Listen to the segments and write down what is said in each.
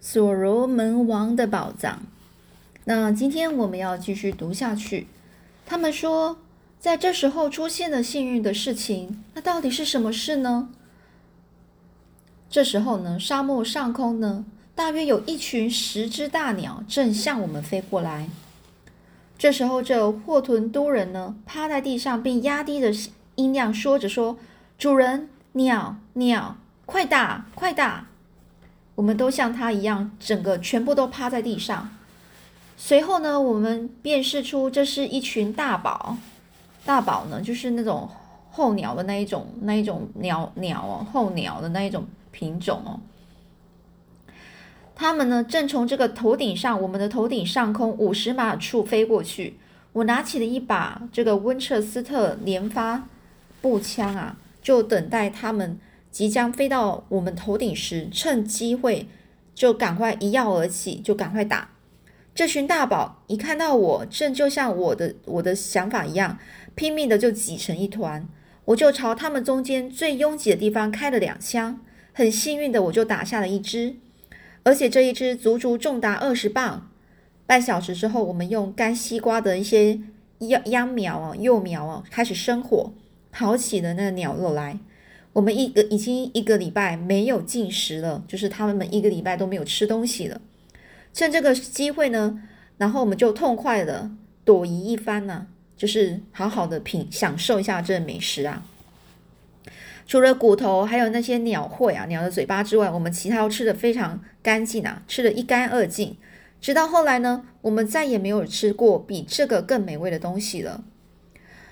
所罗门王的宝藏。那今天我们要继续读下去。他们说，在这时候出现了幸运的事情，那到底是什么事呢？这时候呢，沙漠上空呢，大约有一群十只大鸟正向我们飞过来。这时候，这霍屯都人呢，趴在地上，并压低着音量说着：“说，主人，鸟，鸟，快打，快打！”我们都像他一样，整个全部都趴在地上。随后呢，我们辨识出这是一群大宝。大宝呢，就是那种候鸟的那一种，那一种鸟鸟哦，候鸟的那一种品种哦。他们呢，正从这个头顶上，我们的头顶上空五十码处飞过去。我拿起了一把这个温彻斯特连发步枪啊，就等待他们。即将飞到我们头顶时，趁机会就赶快一跃而起，就赶快打。这群大宝一看到我，正就像我的我的想法一样，拼命的就挤成一团。我就朝他们中间最拥挤的地方开了两枪，很幸运的我就打下了一只，而且这一只足足重达二十磅。半小时之后，我们用干西瓜的一些秧秧苗啊、幼苗啊开始生火，烤起了那个鸟肉来。我们一个已经一个礼拜没有进食了，就是他们们一个礼拜都没有吃东西了。趁这个机会呢，然后我们就痛快的躲移一番呢，就是好好的品享受一下这美食啊。除了骨头还有那些鸟喙啊、鸟的嘴巴之外，我们其他都吃的非常干净啊，吃的一干二净。直到后来呢，我们再也没有吃过比这个更美味的东西了。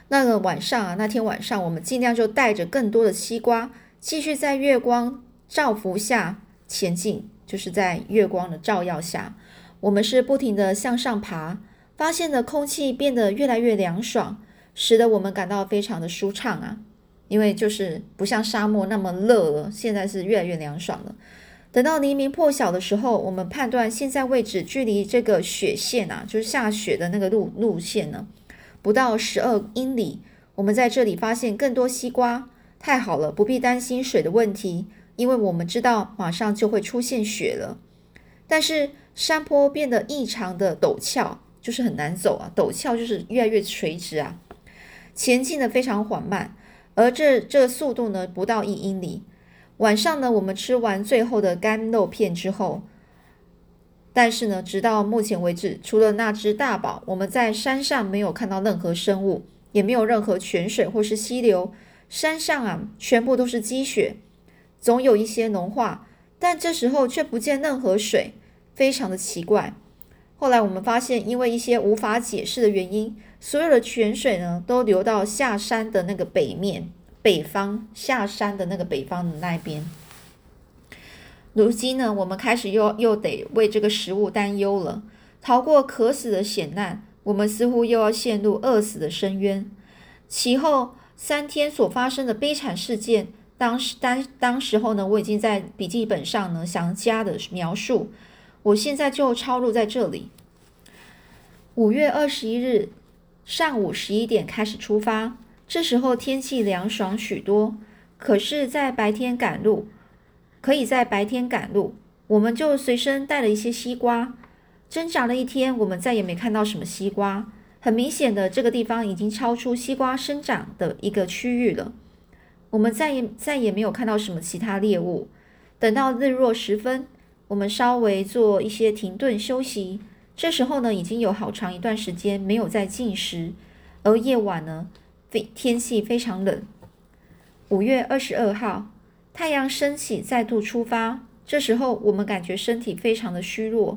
那个晚上啊，那天晚上我们尽量就带着更多的西瓜，继续在月光照拂下前进。就是在月光的照耀下，我们是不停的向上爬，发现的空气变得越来越凉爽，使得我们感到非常的舒畅啊。因为就是不像沙漠那么热了，现在是越来越凉爽了。等到黎明破晓的时候，我们判断现在位置距离这个雪线啊，就是下雪的那个路路线呢。不到十二英里，我们在这里发现更多西瓜。太好了，不必担心水的问题，因为我们知道马上就会出现雪了。但是山坡变得异常的陡峭，就是很难走啊。陡峭就是越来越垂直啊，前进的非常缓慢。而这这速度呢，不到一英里。晚上呢，我们吃完最后的干肉片之后。但是呢，直到目前为止，除了那只大宝，我们在山上没有看到任何生物，也没有任何泉水或是溪流。山上啊，全部都是积雪，总有一些融化，但这时候却不见任何水，非常的奇怪。后来我们发现，因为一些无法解释的原因，所有的泉水呢，都流到下山的那个北面，北方下山的那个北方的那边。如今呢，我们开始又又得为这个食物担忧了。逃过渴死的险难，我们似乎又要陷入饿死的深渊。其后三天所发生的悲惨事件，当时当当时候呢，我已经在笔记本上呢详加的描述。我现在就抄录在这里。五月二十一日上午十一点开始出发，这时候天气凉爽许多，可是，在白天赶路。可以在白天赶路，我们就随身带了一些西瓜。挣扎了一天，我们再也没看到什么西瓜。很明显的，这个地方已经超出西瓜生长的一个区域了。我们再也再也没有看到什么其他猎物。等到日落时分，我们稍微做一些停顿休息。这时候呢，已经有好长一段时间没有再进食，而夜晚呢，非天气非常冷。五月二十二号。太阳升起，再度出发。这时候，我们感觉身体非常的虚弱。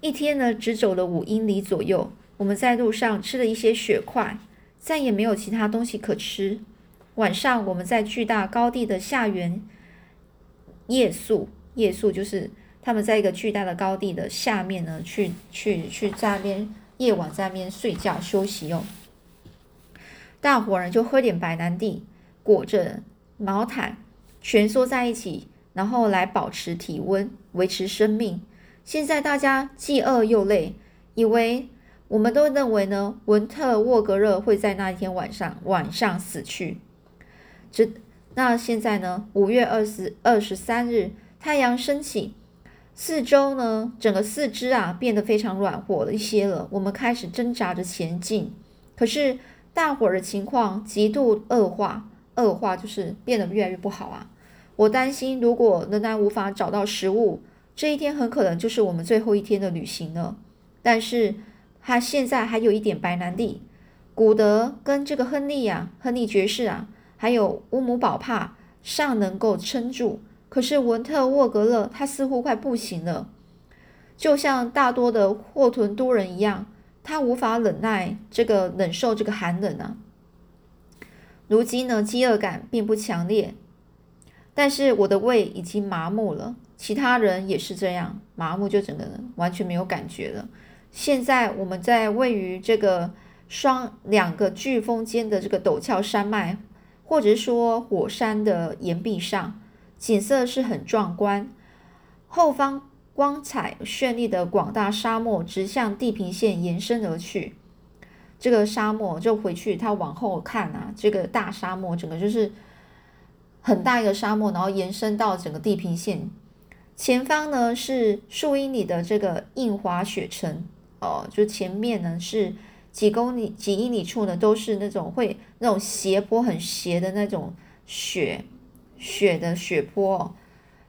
一天呢，只走了五英里左右。我们在路上吃了一些雪块，再也没有其他东西可吃。晚上，我们在巨大高地的下缘夜宿。夜宿就是他们在一个巨大的高地的下面呢，去去去在那边夜晚在那边睡觉休息用。大伙儿就喝点白兰地，裹着毛毯。蜷缩在一起，然后来保持体温，维持生命。现在大家既饿又累，以为我们都认为呢，文特沃格热会在那一天晚上晚上死去。这那现在呢？五月二十二十三日，太阳升起，四周呢，整个四肢啊变得非常软和了一些了。我们开始挣扎着前进，可是大伙儿的情况极度恶化，恶化就是变得越来越不好啊。我担心，如果仍然无法找到食物，这一天很可能就是我们最后一天的旅行了。但是，他现在还有一点白兰地，古德跟这个亨利啊，亨利爵士啊，还有乌姆堡帕尚能够撑住。可是文特沃格勒他似乎快不行了，就像大多的霍屯都人一样，他无法忍耐这个忍受这个寒冷啊。如今呢，饥饿感并不强烈，但是我的胃已经麻木了，其他人也是这样麻木，就整个人完全没有感觉了。现在我们在位于这个双两个飓风间的这个陡峭山脉，或者说火山的岩壁上。景色是很壮观，后方光彩绚丽的广大沙漠直向地平线延伸而去。这个沙漠就回去，他往后看啊，这个大沙漠整个就是很大一个沙漠，然后延伸到整个地平线。前方呢是数英里的这个硬滑雪城，哦，就前面呢是几公里、几英里处呢都是那种会那种斜坡很斜的那种雪。雪的雪坡，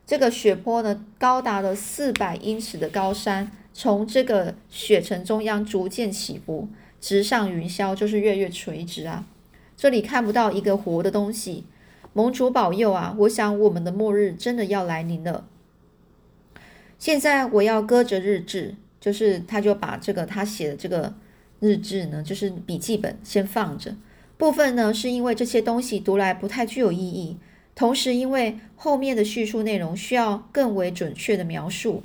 这个雪坡呢，高达了四百英尺的高山，从这个雪城中央逐渐起伏，直上云霄，就是越越垂直啊。这里看不到一个活的东西。盟主保佑啊！我想我们的末日真的要来临了。现在我要搁着日志，就是他就把这个他写的这个日志呢，就是笔记本先放着。部分呢是因为这些东西读来不太具有意义。同时，因为后面的叙述内容需要更为准确的描述，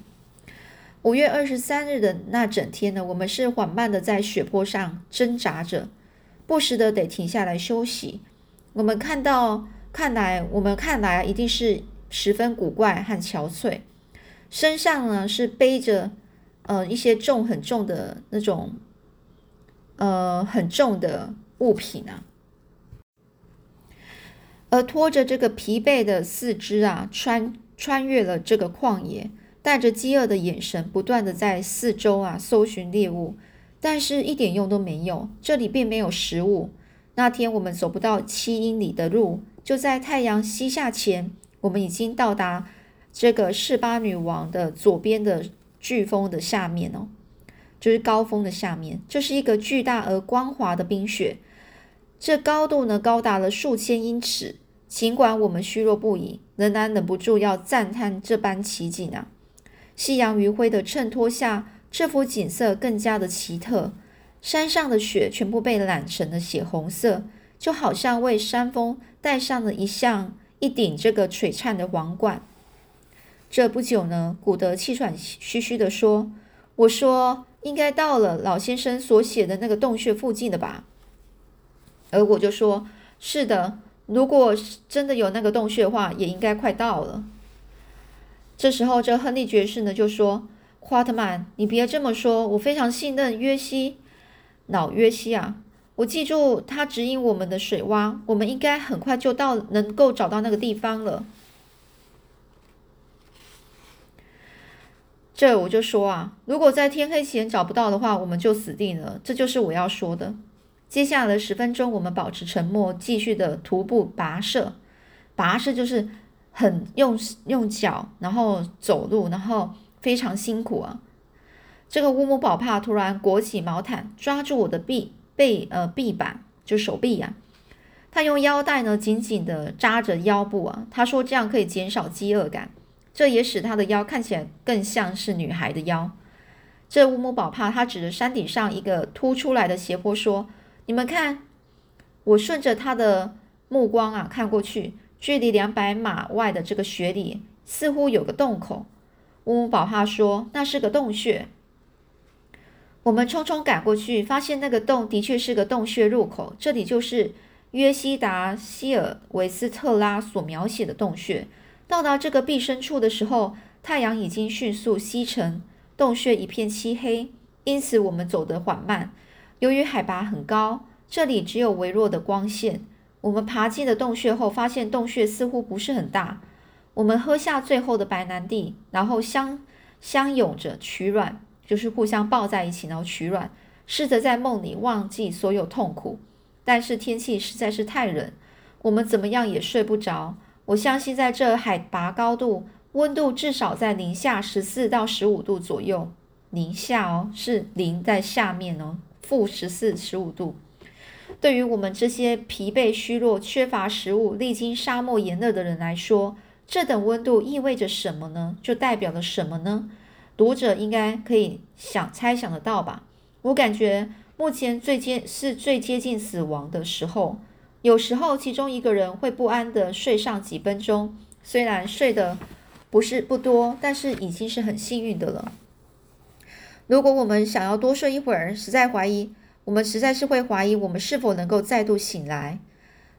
五月二十三日的那整天呢，我们是缓慢的在雪坡上挣扎着，不时的得停下来休息。我们看到，看来我们看来一定是十分古怪和憔悴，身上呢是背着呃一些重很重的那种呃很重的物品啊。而拖着这个疲惫的四肢啊，穿穿越了这个旷野，带着饥饿的眼神，不断的在四周啊搜寻猎物，但是一点用都没有。这里并没有食物。那天我们走不到七英里的路，就在太阳西下前，我们已经到达这个示巴女王的左边的飓风的下面哦，就是高峰的下面。这是一个巨大而光滑的冰雪，这高度呢高达了数千英尺。尽管我们虚弱不已，仍然忍不住要赞叹这般奇景啊！夕阳余晖的衬托下，这幅景色更加的奇特。山上的雪全部被染成了血红色，就好像为山峰戴上了一项一顶这个璀璨的皇冠。这不久呢，古德气喘吁吁地说：“我说应该到了老先生所写的那个洞穴附近的吧？”而我就说：“是的。”如果真的有那个洞穴的话，也应该快到了。这时候，这亨利爵士呢就说：“夸特曼，你别这么说，我非常信任约西，老约西啊！我记住他指引我们的水洼，我们应该很快就到，能够找到那个地方了。”这我就说啊，如果在天黑前找不到的话，我们就死定了。这就是我要说的。接下来十分钟，我们保持沉默，继续的徒步跋涉。跋涉就是很用用脚，然后走路，然后非常辛苦啊。这个乌木宝帕突然裹起毛毯，抓住我的臂背呃臂板，就手臂呀。他用腰带呢紧紧的扎着腰部啊。他说这样可以减少饥饿感，这也使他的腰看起来更像是女孩的腰。这乌姆宝帕他指着山顶上一个凸出来的斜坡说。你们看，我顺着他的目光啊看过去，距离两百码外的这个雪里似乎有个洞口。乌姆宝帕说那是个洞穴。我们匆匆赶过去，发现那个洞的确是个洞穴入口。这里就是约西达希尔维斯特拉所描写的洞穴。到达这个壁深处的时候，太阳已经迅速西沉，洞穴一片漆黑，因此我们走得缓慢。由于海拔很高，这里只有微弱的光线。我们爬进了洞穴后，发现洞穴似乎不是很大。我们喝下最后的白兰地，然后相相拥着取暖，就是互相抱在一起，然后取暖，试着在梦里忘记所有痛苦。但是天气实在是太冷，我们怎么样也睡不着。我相信在这海拔高度，温度至少在零下十四到十五度左右。零下哦，是零在下面哦，负十四十五度。对于我们这些疲惫、虚弱、缺乏食物、历经沙漠炎热的人来说，这等温度意味着什么呢？就代表了什么呢？读者应该可以想猜想得到吧？我感觉目前最接是最接近死亡的时候。有时候，其中一个人会不安地睡上几分钟，虽然睡的不是不多，但是已经是很幸运的了。如果我们想要多睡一会儿，实在怀疑，我们实在是会怀疑我们是否能够再度醒来。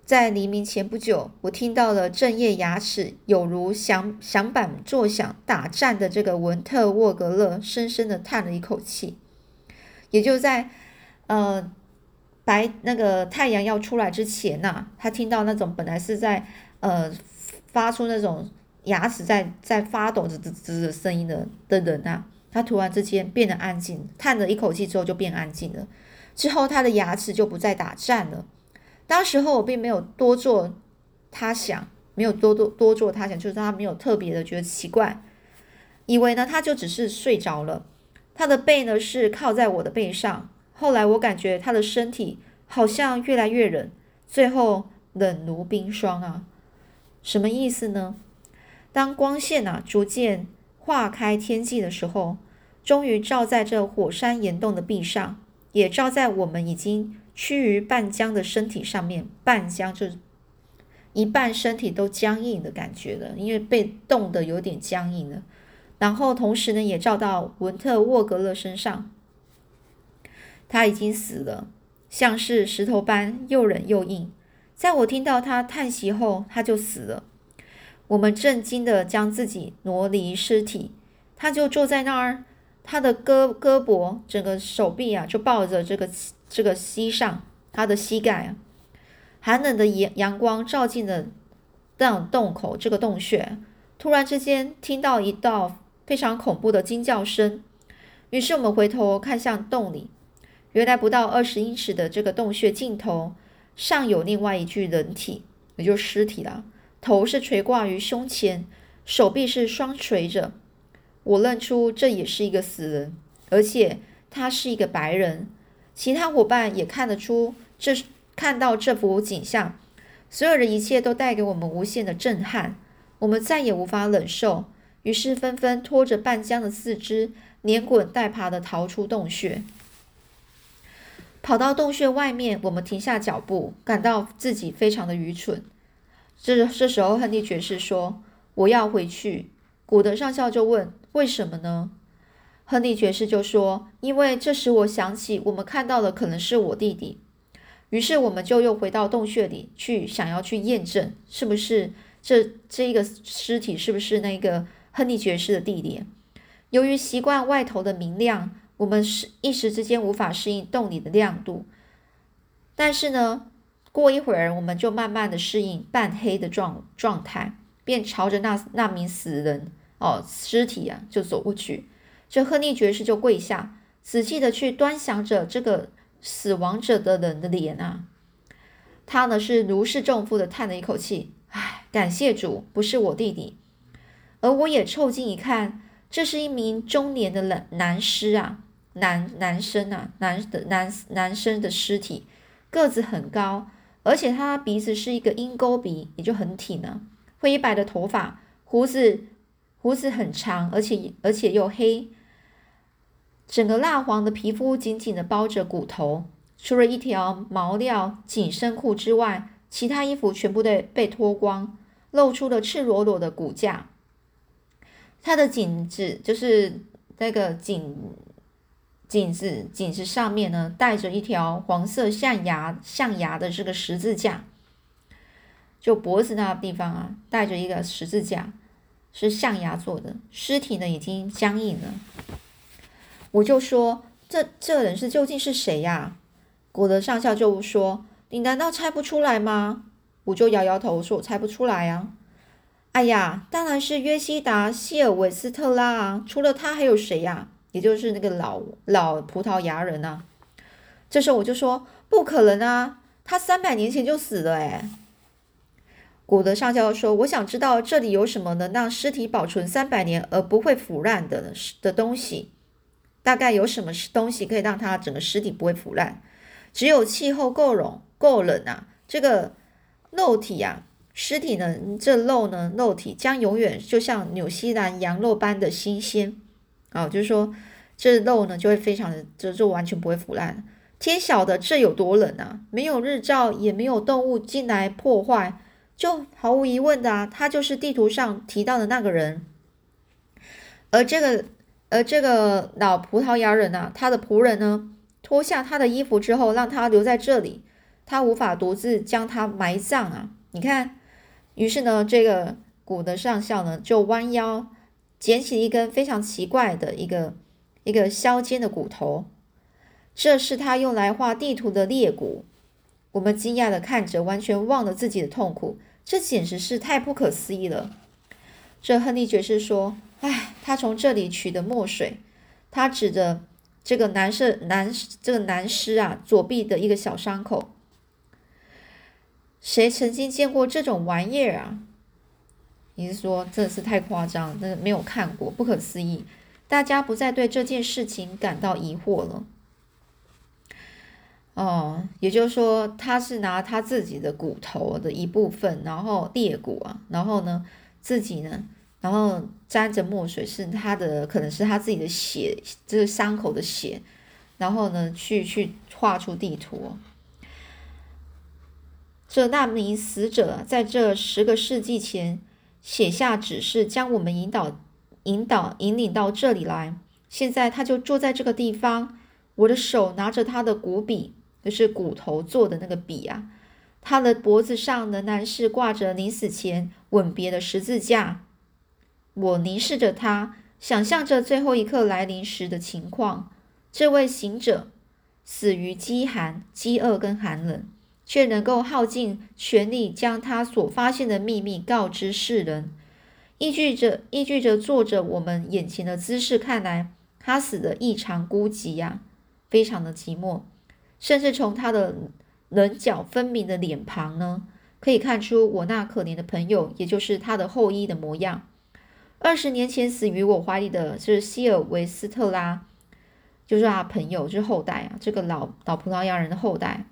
在黎明前不久，我听到了正夜牙齿有如响响板作响打战的这个文特沃格勒，深深的叹了一口气。也就在呃。白那个太阳要出来之前呐，他听到那种本来是在呃发出那种牙齿在在发抖滋滋滋的声音的的人呐，他突然之间变得安静，叹了一口气之后就变安静了。之后他的牙齿就不再打颤了。当时候我并没有多做他想，没有多多多做他想，就是他没有特别的觉得奇怪，以为呢他就只是睡着了。他的背呢是靠在我的背上。后来我感觉他的身体好像越来越冷，最后冷如冰霜啊！什么意思呢？当光线啊逐渐化开天际的时候，终于照在这火山岩洞的壁上，也照在我们已经趋于半僵的身体上面。半僵就一半身体都僵硬的感觉了，因为被冻得有点僵硬了。然后同时呢，也照到文特沃格勒身上。他已经死了，像是石头般又冷又硬。在我听到他叹息后，他就死了。我们震惊地将自己挪离尸体，他就坐在那儿，他的胳胳膊、整个手臂啊，就抱着这个这个膝上，他的膝盖啊。寒冷的阳阳光照进了那洞口，这个洞穴。突然之间，听到一道非常恐怖的惊叫声，于是我们回头看向洞里。原来不到二十英尺的这个洞穴尽头，上有另外一具人体，也就是尸体了。头是垂挂于胸前，手臂是双垂着。我认出这也是一个死人，而且他是一个白人。其他伙伴也看得出，这看到这幅景象，所有的一切都带给我们无限的震撼。我们再也无法忍受，于是纷纷拖着半僵的四肢，连滚带爬的逃出洞穴。跑到洞穴外面，我们停下脚步，感到自己非常的愚蠢。这这时候，亨利爵士说：“我要回去。”古德上校就问：“为什么呢？”亨利爵士就说：“因为这时我想起，我们看到的可能是我弟弟。”于是我们就又回到洞穴里去，想要去验证是不是这这一个尸体是不是那个亨利爵士的弟弟。由于习惯外头的明亮。我们是一时之间无法适应洞里的亮度，但是呢，过一会儿我们就慢慢的适应半黑的状状态，便朝着那那名死人哦尸体啊就走过去。这亨利爵士就跪下，仔细的去端详着这个死亡者的人的脸啊。他呢是如释重负的叹了一口气，唉，感谢主，不是我弟弟。而我也凑近一看，这是一名中年的男男尸啊。男男生啊，男的男男生的尸体，个子很高，而且他鼻子是一个鹰钩鼻，也就很挺呢。灰白的头发，胡子胡子很长，而且而且又黑。整个蜡黄的皮肤紧紧的包着骨头，除了一条毛料紧身裤之外，其他衣服全部都被脱光，露出了赤裸裸的骨架。他的颈子就是那个颈。颈子颈子上面呢，带着一条黄色象牙象牙的这个十字架，就脖子那地方啊，带着一个十字架，是象牙做的。尸体呢已经僵硬了。我就说，这这人是究竟是谁呀？古德上校就说：“你难道猜不出来吗？”我就摇摇头说：“我猜不出来呀。”哎呀，当然是约西达·希尔韦斯特拉啊！除了他还有谁呀？也就是那个老老葡萄牙人啊。这时候我就说不可能啊，他三百年前就死了哎。古德上校说：“我想知道这里有什么能让尸体保存三百年而不会腐烂的的东西？大概有什么东西可以让它整个尸体不会腐烂？只有气候够冷够冷啊，这个肉体啊，尸体呢，这肉呢，肉体将永远就像纽西兰羊肉般的新鲜啊，就是说这肉呢就会非常的，这就完全不会腐烂。天晓得这有多冷啊！没有日照，也没有动物进来破坏。”就毫无疑问的啊，他就是地图上提到的那个人。而这个，而这个老葡萄牙人啊，他的仆人呢，脱下他的衣服之后，让他留在这里，他无法独自将他埋葬啊。你看，于是呢，这个古的上校呢，就弯腰捡起一根非常奇怪的一个一个削尖的骨头，这是他用来画地图的裂骨。我们惊讶的看着，完全忘了自己的痛苦，这简直是太不可思议了。这亨利爵士说：“哎，他从这里取的墨水。”他指着这个男士男这个男尸啊左臂的一个小伤口。谁曾经见过这种玩意儿啊？你是说真的是太夸张，真的没有看过，不可思议。大家不再对这件事情感到疑惑了。哦，也就是说，他是拿他自己的骨头的一部分，然后裂骨啊，然后呢，自己呢，然后沾着墨水，是他的，可能是他自己的血，这个伤口的血，然后呢，去去画出地图。这那名死者在这十个世纪前写下指示，将我们引导、引导、引领到这里来。现在他就坐在这个地方，我的手拿着他的骨笔。就是骨头做的那个笔啊，他的脖子上仍然是挂着临死前吻别的十字架。我凝视着他，想象着最后一刻来临时的情况。这位行者死于饥寒、饥饿跟寒冷，却能够耗尽全力将他所发现的秘密告知世人。依据着依据着坐着我们眼前的姿势看来，他死的异常孤寂呀，非常的寂寞。甚至从他的棱角分明的脸庞呢，可以看出我那可怜的朋友，也就是他的后裔的模样。二十年前死于我怀里的是希尔维斯特拉，就是他朋友，就是后代啊，这个老老葡萄牙人的后代。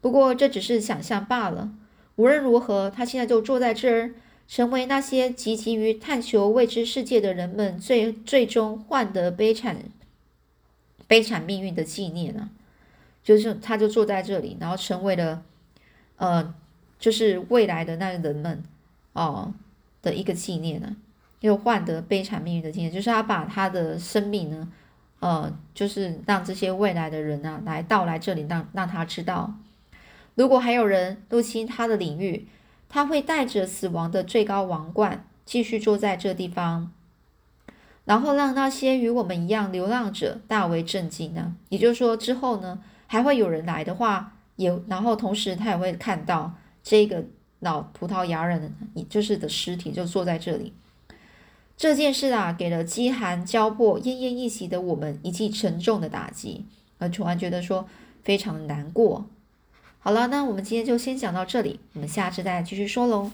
不过这只是想象罢了。无论如何，他现在就坐在这儿，成为那些积极于探求未知世界的人们最最终换得悲惨悲惨命运的纪念啊。就是他，就坐在这里，然后成为了，呃，就是未来的那个人们，哦的一个纪念呢，又换得悲惨命运的纪念，就是他把他的生命呢，呃，就是让这些未来的人啊来到来这里，让让他知道，如果还有人入侵他的领域，他会带着死亡的最高王冠继续坐在这地方，然后让那些与我们一样流浪者大为震惊呢。也就是说，之后呢？还会有人来的话，也然后同时他也会看到这个老葡萄牙人，也就是的尸体就坐在这里。这件事啊，给了饥寒交迫、奄奄一息的我们一记沉重的打击，而楚然觉得说非常难过。好了，那我们今天就先讲到这里，我们下次再继续说喽。